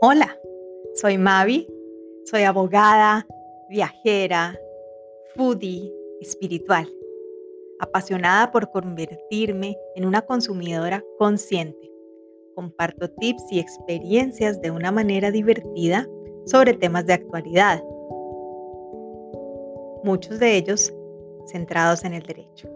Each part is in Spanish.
Hola, soy Mavi, soy abogada, viajera, foodie, espiritual, apasionada por convertirme en una consumidora consciente. Comparto tips y experiencias de una manera divertida sobre temas de actualidad, muchos de ellos centrados en el derecho.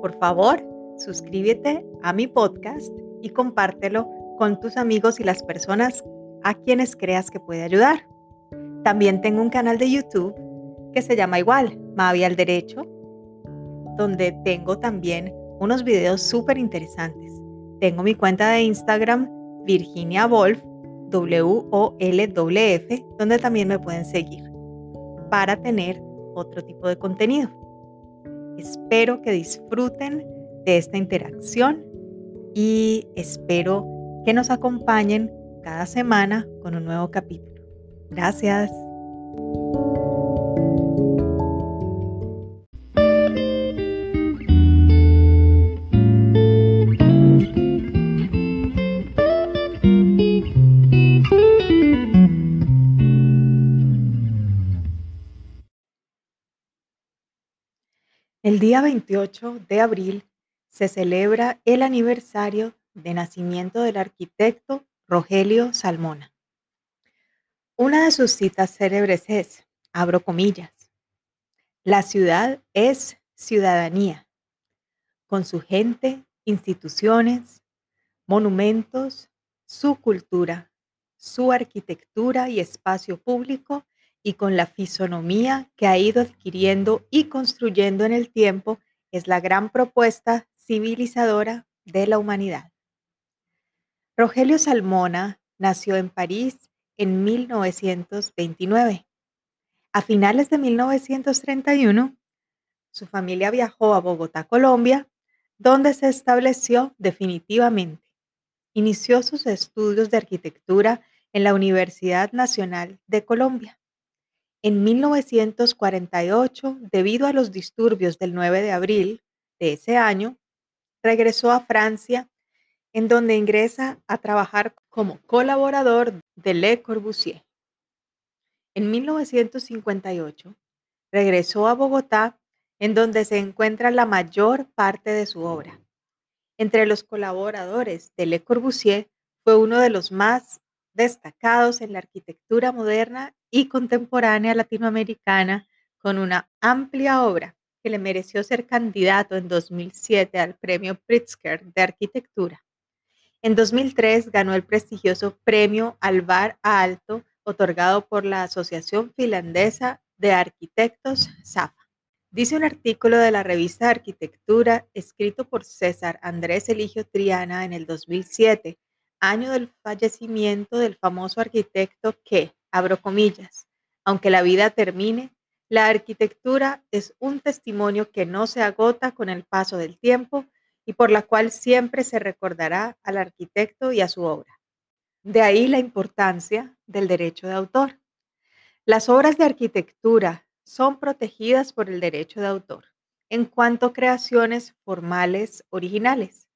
Por favor, suscríbete a mi podcast y compártelo con tus amigos y las personas a quienes creas que puede ayudar. También tengo un canal de YouTube que se llama igual, Mavi al Derecho, donde tengo también unos videos súper interesantes. Tengo mi cuenta de Instagram, Virginia Wolf, W-O-L-W-F, donde también me pueden seguir para tener otro tipo de contenido. Espero que disfruten de esta interacción y espero que nos acompañen cada semana con un nuevo capítulo. Gracias. El día 28 de abril se celebra el aniversario de nacimiento del arquitecto Rogelio Salmona. Una de sus citas célebres es, abro comillas, la ciudad es ciudadanía, con su gente, instituciones, monumentos, su cultura, su arquitectura y espacio público y con la fisonomía que ha ido adquiriendo y construyendo en el tiempo, es la gran propuesta civilizadora de la humanidad. Rogelio Salmona nació en París en 1929. A finales de 1931, su familia viajó a Bogotá, Colombia, donde se estableció definitivamente. Inició sus estudios de arquitectura en la Universidad Nacional de Colombia. En 1948, debido a los disturbios del 9 de abril de ese año, regresó a Francia en donde ingresa a trabajar como colaborador de Le Corbusier. En 1958 regresó a Bogotá, en donde se encuentra la mayor parte de su obra. Entre los colaboradores de Le Corbusier fue uno de los más destacados en la arquitectura moderna y contemporánea latinoamericana, con una amplia obra que le mereció ser candidato en 2007 al Premio Pritzker de Arquitectura. En 2003 ganó el prestigioso Premio Alvar Alto, otorgado por la Asociación Finlandesa de Arquitectos SAFA. Dice un artículo de la revista Arquitectura escrito por César Andrés Eligio Triana en el 2007, año del fallecimiento del famoso arquitecto que, abro comillas, aunque la vida termine, la arquitectura es un testimonio que no se agota con el paso del tiempo y por la cual siempre se recordará al arquitecto y a su obra. De ahí la importancia del derecho de autor. Las obras de arquitectura son protegidas por el derecho de autor en cuanto a creaciones formales originales.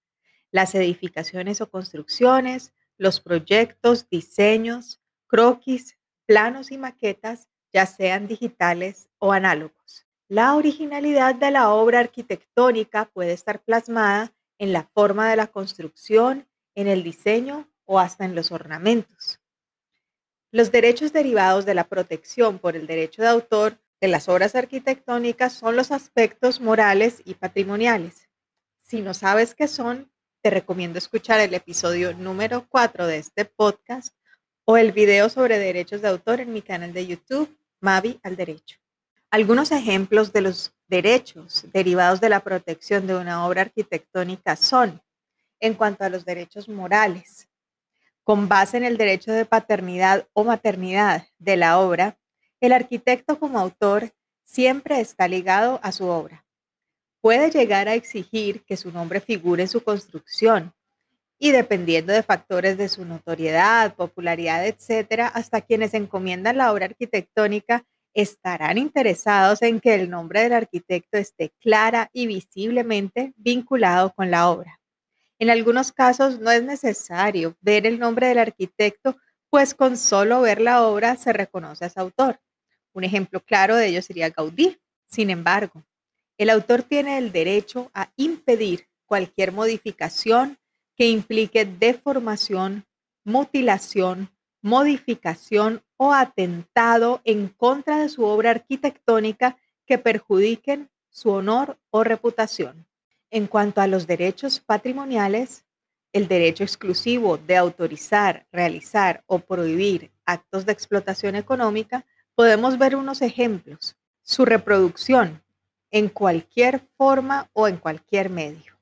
Las edificaciones o construcciones, los proyectos, diseños, croquis, planos y maquetas, ya sean digitales o análogos. La originalidad de la obra arquitectónica puede estar plasmada en la forma de la construcción, en el diseño o hasta en los ornamentos. Los derechos derivados de la protección por el derecho de autor de las obras arquitectónicas son los aspectos morales y patrimoniales. Si no sabes qué son, te recomiendo escuchar el episodio número 4 de este podcast o el video sobre derechos de autor en mi canal de YouTube, Mavi al Derecho. Algunos ejemplos de los derechos derivados de la protección de una obra arquitectónica son, en cuanto a los derechos morales, con base en el derecho de paternidad o maternidad de la obra, el arquitecto como autor siempre está ligado a su obra. Puede llegar a exigir que su nombre figure en su construcción y dependiendo de factores de su notoriedad, popularidad, etcétera, hasta quienes encomiendan la obra arquitectónica estarán interesados en que el nombre del arquitecto esté clara y visiblemente vinculado con la obra. En algunos casos no es necesario ver el nombre del arquitecto pues con solo ver la obra se reconoce a su autor. Un ejemplo claro de ello sería Gaudí. Sin embargo, el autor tiene el derecho a impedir cualquier modificación que implique deformación, mutilación, modificación o atentado en contra de su obra arquitectónica que perjudiquen su honor o reputación. En cuanto a los derechos patrimoniales, el derecho exclusivo de autorizar, realizar o prohibir actos de explotación económica, podemos ver unos ejemplos. Su reproducción en cualquier forma o en cualquier medio.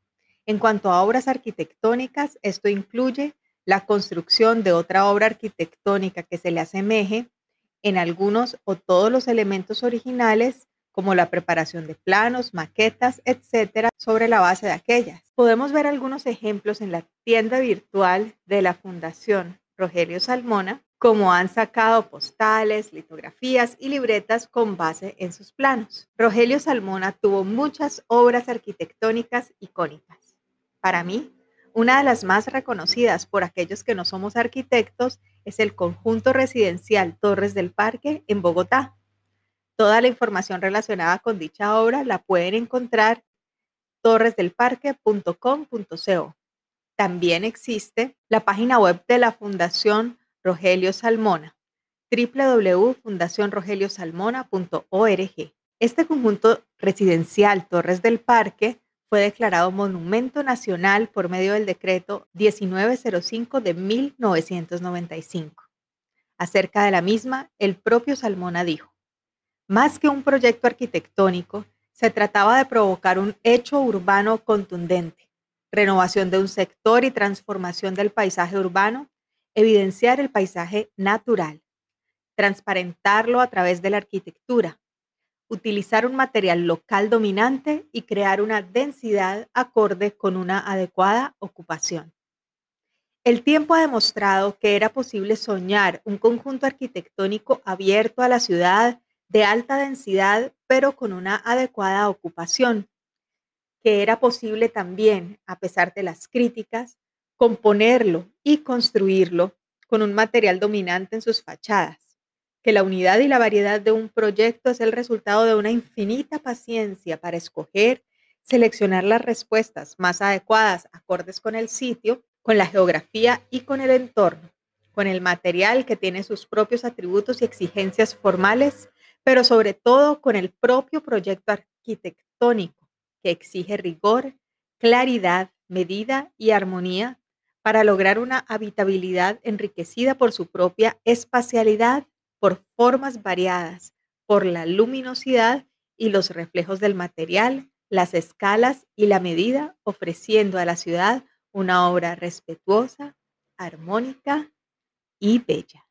En cuanto a obras arquitectónicas, esto incluye la construcción de otra obra arquitectónica que se le asemeje en algunos o todos los elementos originales como la preparación de planos, maquetas, etcétera, sobre la base de aquellas. Podemos ver algunos ejemplos en la tienda virtual de la Fundación Rogelio Salmona, como han sacado postales, litografías y libretas con base en sus planos. Rogelio Salmona tuvo muchas obras arquitectónicas icónicas. Para mí, una de las más reconocidas por aquellos que no somos arquitectos es el conjunto residencial Torres del Parque en Bogotá, Toda la información relacionada con dicha obra la pueden encontrar torresdelparque.com.co. También existe la página web de la Fundación Rogelio Salmona, www.fundacionrogeliosalmona.org. Este conjunto residencial Torres del Parque fue declarado Monumento Nacional por medio del decreto 1905 de 1995. Acerca de la misma, el propio Salmona dijo, más que un proyecto arquitectónico, se trataba de provocar un hecho urbano contundente, renovación de un sector y transformación del paisaje urbano, evidenciar el paisaje natural, transparentarlo a través de la arquitectura, utilizar un material local dominante y crear una densidad acorde con una adecuada ocupación. El tiempo ha demostrado que era posible soñar un conjunto arquitectónico abierto a la ciudad de alta densidad, pero con una adecuada ocupación, que era posible también, a pesar de las críticas, componerlo y construirlo con un material dominante en sus fachadas, que la unidad y la variedad de un proyecto es el resultado de una infinita paciencia para escoger, seleccionar las respuestas más adecuadas, acordes con el sitio, con la geografía y con el entorno, con el material que tiene sus propios atributos y exigencias formales pero sobre todo con el propio proyecto arquitectónico que exige rigor, claridad, medida y armonía para lograr una habitabilidad enriquecida por su propia espacialidad, por formas variadas, por la luminosidad y los reflejos del material, las escalas y la medida, ofreciendo a la ciudad una obra respetuosa, armónica y bella.